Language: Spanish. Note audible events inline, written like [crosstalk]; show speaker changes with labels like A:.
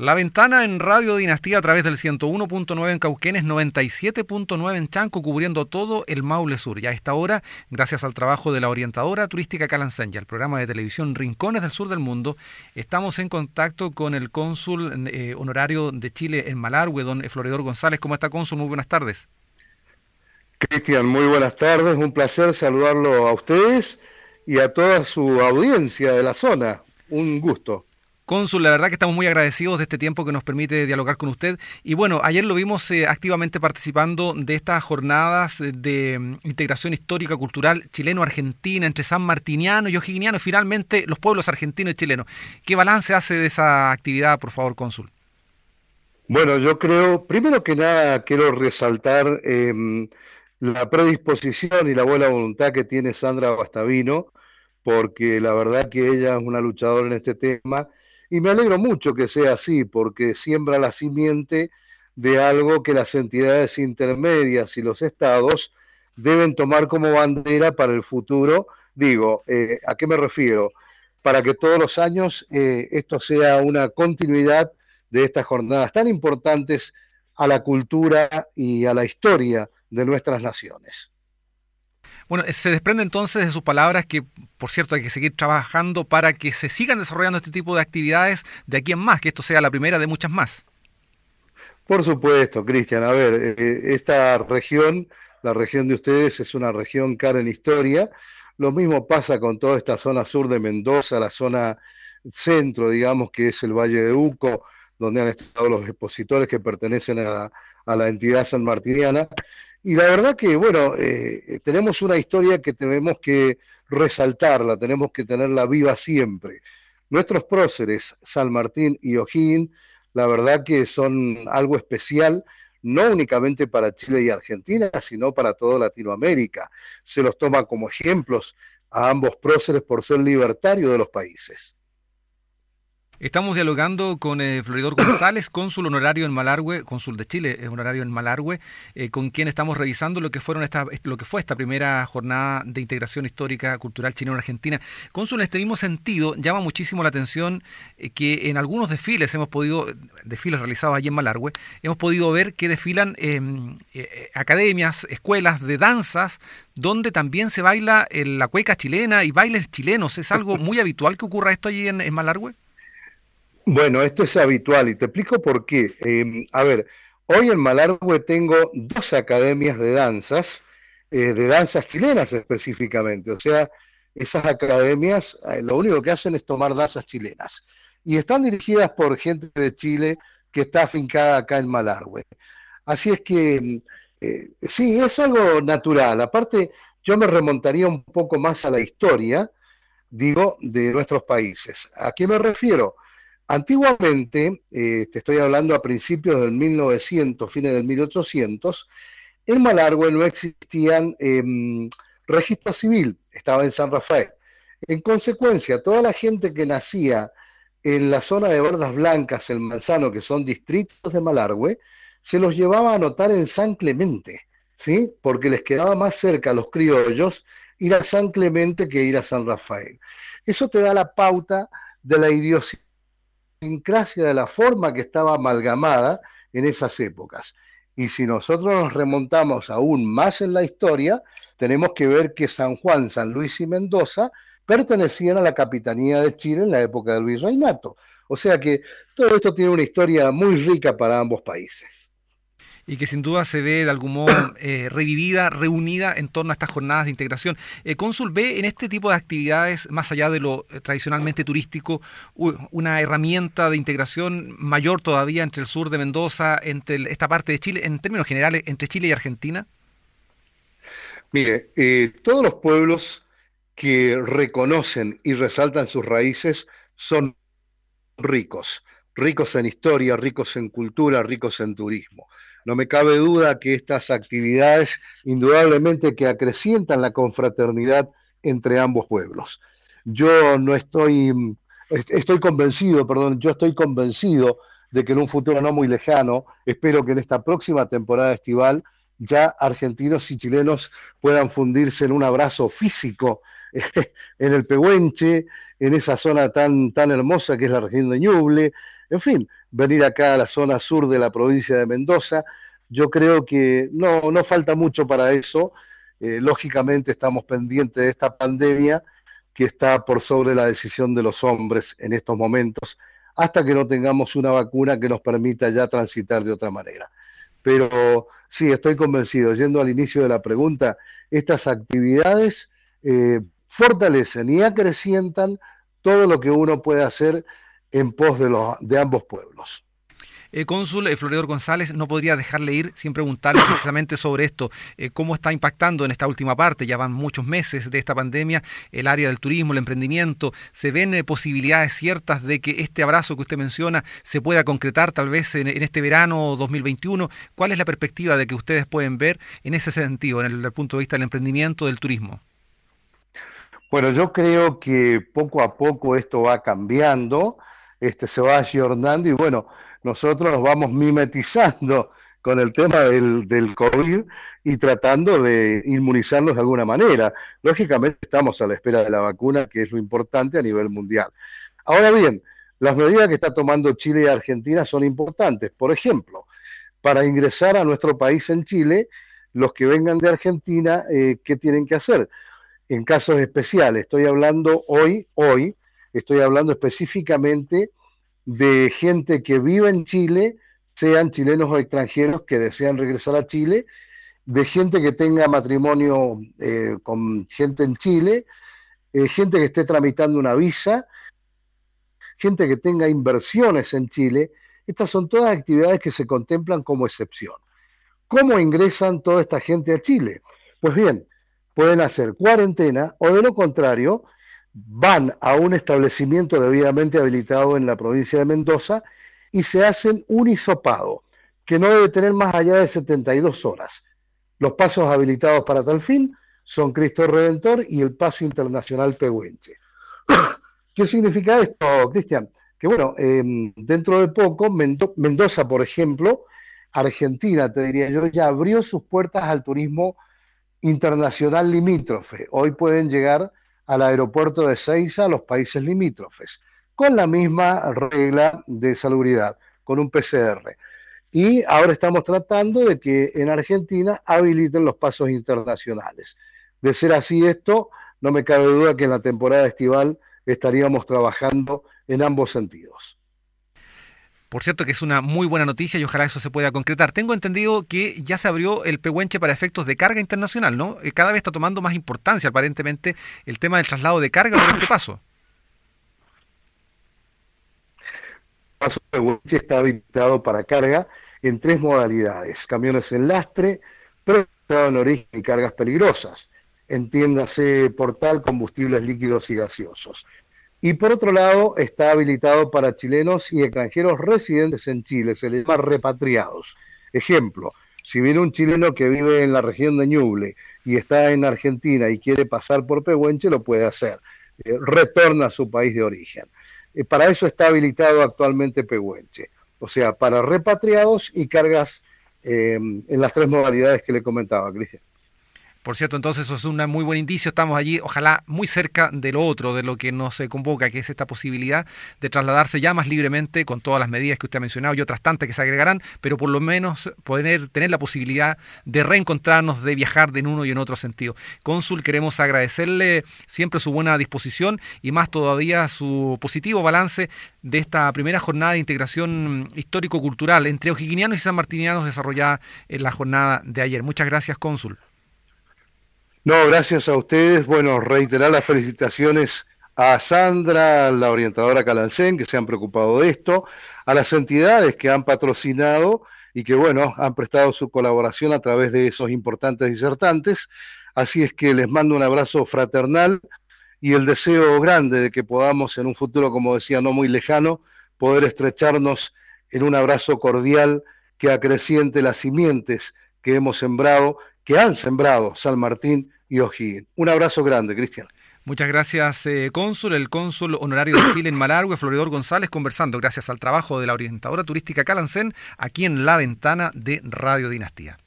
A: La ventana en Radio Dinastía a través del 101.9 en Cauquenes, 97.9 en Chanco, cubriendo todo el Maule Sur. Y a esta hora, gracias al trabajo de la orientadora turística Calanseña, el programa de televisión Rincones del Sur del Mundo, estamos en contacto con el cónsul eh, honorario de Chile en Malargüe, don Floridor González. ¿Cómo está, cónsul? Muy buenas tardes.
B: Cristian, muy buenas tardes. Un placer saludarlo a ustedes y a toda su audiencia de la zona. Un gusto.
A: Cónsul, la verdad que estamos muy agradecidos de este tiempo que nos permite dialogar con usted. Y bueno, ayer lo vimos eh, activamente participando de estas jornadas de mm, integración histórica cultural chileno-argentina entre San Martiniano y O'Higginiano, y finalmente los pueblos argentinos y chilenos. ¿Qué balance hace de esa actividad, por favor, cónsul?
B: Bueno, yo creo, primero que nada, quiero resaltar em, la predisposición y la buena voluntad que tiene Sandra Bastavino, porque la verdad que ella es una luchadora en este tema y me alegro mucho que sea así, porque siembra la simiente de algo que las entidades intermedias y los estados deben tomar como bandera para el futuro. Digo, eh, ¿a qué me refiero? Para que todos los años eh, esto sea una continuidad de estas jornadas tan importantes a la cultura y a la historia de nuestras naciones.
A: Bueno, se desprende entonces de sus palabras que, por cierto, hay que seguir trabajando para que se sigan desarrollando este tipo de actividades de aquí en más, que esto sea la primera de muchas más.
B: Por supuesto, Cristian. A ver, eh, esta región, la región de ustedes, es una región cara en historia. Lo mismo pasa con toda esta zona sur de Mendoza, la zona centro, digamos, que es el Valle de Uco, donde han estado los expositores que pertenecen a a la entidad sanmartiniana. Y la verdad que, bueno, eh, tenemos una historia que tenemos que resaltarla, tenemos que tenerla viva siempre. Nuestros próceres, San Martín y O'Higgins, la verdad que son algo especial, no únicamente para Chile y Argentina, sino para toda Latinoamérica. Se los toma como ejemplos a ambos próceres por ser libertarios de los países.
A: Estamos dialogando con eh, Floridor González, [coughs] cónsul honorario en Malargüe, cónsul de Chile, eh, honorario en Malargüe, eh, con quien estamos revisando lo que fueron esta, lo que fue esta primera jornada de integración histórica cultural chileno-argentina. Cónsul, en este mismo sentido, llama muchísimo la atención que en algunos desfiles hemos podido, desfiles realizados allí en Malargüe, hemos podido ver que desfilan em, academias, escuelas de danzas, donde también se baila la cueca chilena y bailes chilenos. ¿Es algo muy habitual que ocurra esto allí en, en Malargüe?
B: Bueno, esto es habitual y te explico por qué. Em, a ver, hoy en Malargüe tengo dos academias de danzas, eh, de danzas chilenas específicamente. O sea, esas academias eh, lo único que hacen es tomar danzas chilenas. Y están dirigidas por gente de Chile que está afincada acá en Malargüe. Así es que eh, sí, es algo natural. Aparte, yo me remontaría un poco más a la historia, digo, de nuestros países. ¿A qué me refiero? Antiguamente, eh, te estoy hablando a principios del 1900, fines del 1800, en Malargüe no existían eh, registro civil, estaba en San Rafael. En consecuencia, toda la gente que nacía en la zona de Verdas Blancas, el Manzano, que son distritos de Malargüe, se los llevaba a anotar en San Clemente, ¿sí? Porque les quedaba más cerca a los criollos ir a San Clemente que ir a San Rafael. Eso te da la pauta de la idiosincrasia de la forma que estaba amalgamada en esas épocas. Y si nosotros nos remontamos aún más en la historia, tenemos que ver que San Juan, San Luis y Mendoza pertenecían a la capitanía de Chile en la época del virreinato. O sea que todo esto tiene una historia muy rica para ambos países
A: y que sin duda se ve de algún modo [coughs] eh, revivida, reunida en torno a estas jornadas de integración. Eh, Cónsul, ¿ve en este tipo de actividades, más allá de lo eh, tradicionalmente turístico, una herramienta de integración mayor todavía entre el sur de Mendoza, entre esta parte de Chile, en términos generales, entre Chile y Argentina?
B: Mire, todos los pueblos que reconocen y resaltan sus raíces son ricos, ricos en historia, ricos en cultura, ricos en turismo. No me cabe duda que estas actividades indudablemente que acrecientan la confraternidad entre ambos pueblos. Yo no estoy, estoy convencido, perdón, yo estoy convencido de que en un futuro no muy lejano, espero que en esta próxima temporada estival ya argentinos y chilenos puedan fundirse en un abrazo físico [laughs] en el Pehuenche, en esa zona tan, tan hermosa que es la región de Ñuble, en fin, venir acá a la zona sur de la provincia de Mendoza. Yo creo que no, no falta mucho para eso. Eh, lógicamente estamos pendientes de esta pandemia que está por sobre la decisión de los hombres en estos momentos, hasta que no tengamos una vacuna que nos permita ya transitar de otra manera. Pero sí, estoy convencido, yendo al inicio de la pregunta, estas actividades eh, fortalecen y acrecientan todo lo que uno puede hacer en pos de, los, de ambos pueblos.
A: Eh, cónsul eh, Floridor González, no podría dejarle ir sin preguntarle precisamente sobre esto, eh, cómo está impactando en esta última parte, ya van muchos meses de esta pandemia, el área del turismo, el emprendimiento, ¿se ven eh, posibilidades ciertas de que este abrazo que usted menciona se pueda concretar tal vez en, este verano 2021? ¿Cuál es la perspectiva de que ustedes pueden ver en ese sentido, en el, el punto de vista del emprendimiento, del turismo?
B: Bueno, yo creo que poco a poco esto va cambiando, este se va ayornando y bueno, nosotros nos vamos mimetizando con el tema del, del COVID y tratando de inmunizarnos de alguna manera. Lógicamente estamos a la espera de la vacuna, que es lo importante a nivel mundial. Ahora bien, las medidas que está tomando Chile y Argentina son importantes. Por ejemplo, para ingresar a nuestro país en Chile, los que vengan de Argentina, eh, ¿qué tienen que hacer? En casos especiales, estoy hablando hoy, hoy, estoy hablando específicamente de gente que vive en Chile, sean chilenos o extranjeros que desean regresar a Chile, de gente que tenga matrimonio eh, con gente en Chile, eh, gente que esté tramitando una visa, gente que tenga inversiones en Chile. Estas son todas actividades que se contemplan como excepción. ¿Cómo ingresan toda esta gente a Chile? Pues bien, pueden hacer cuarentena o de lo contrario, van a un establecimiento debidamente habilitado en la provincia de Mendoza y se hacen un hisopado, que no debe tener más allá de 72 horas. Los pasos habilitados para tal fin son Cristo Redentor y el Paso Internacional Pehuenche. [coughs] ¿Qué significa esto, Cristian? Que bueno, em, dentro de poco, Mendoza, por ejemplo, Argentina, te diría yo, ya abrió sus puertas al turismo internacional limítrofe. Hoy pueden llegar al aeropuerto de Seiza a los países limítrofes, con la misma regla de salubridad, con un PCR. Y ahora estamos tratando de que en Argentina habiliten los pasos internacionales. De ser así esto, no me cabe duda que en la temporada estival estaríamos trabajando en ambos sentidos.
A: Por cierto que es una muy buena noticia y ojalá eso se pueda concretar. Tengo entendido que ya se abrió el Pehuenche para efectos de carga internacional, ¿no? Eh, cada vez está tomando más importancia aparentemente el tema del traslado de carga por este paso.
B: El paso Pehuenche está habilitado para carga en tres modalidades. Camiones en lastre, pero en origen y cargas peligrosas. Entiéndase portal, combustibles líquidos y gaseosos. Y por otro lado, está habilitado para chilenos y extranjeros residentes en Chile, se les llama repatriados. Ejemplo, si viene un chileno que vive en la región de Ñuble y está en Argentina y quiere pasar por Pehuenche, lo puede hacer. Eh, retorna a su país de origen. Eh, para eso está habilitado actualmente Pehuenche. O sea, para repatriados y cargas eh, en las tres modalidades que le comentaba, Cristian.
A: Por cierto, entonces eso es un muy buen indicio. Estamos allí, ojalá, muy cerca de lo otro, de lo que nos convoca, que es esta posibilidad de trasladarse ya más libremente con todas las medidas que usted ha mencionado y otras tantas que se agregarán, pero por lo menos poder tener la posibilidad de reencontrarnos, de viajar de en uno y en otro sentido. Cónsul, queremos agradecerle siempre su buena disposición y más todavía su positivo balance de esta primera jornada de integración histórico-cultural entre ojiquinianos y sanmartinianos desarrollada en la jornada de ayer. Muchas gracias, Cónsul.
B: No, gracias a ustedes. Bueno, reiterar las felicitaciones a Sandra, la orientadora Calancén, que se han preocupado de esto, a las entidades que han patrocinado y que, bueno, han prestado su colaboración a través de esos importantes disertantes. Así es que les mando un abrazo fraternal y el deseo grande de que podamos en un futuro, como decía, no muy lejano, poder estrecharnos en un abrazo cordial que acreciente las simientes que hemos sembrado que han sembrado San Martín y O'Higgins. Un abrazo grande, Cristian.
A: Muchas gracias, eh, cónsul. El cónsul honorario de Chile en Malargüe, Floridor González, conversando gracias al trabajo de la orientadora turística Calancén, aquí en la ventana de Radio Dinastía.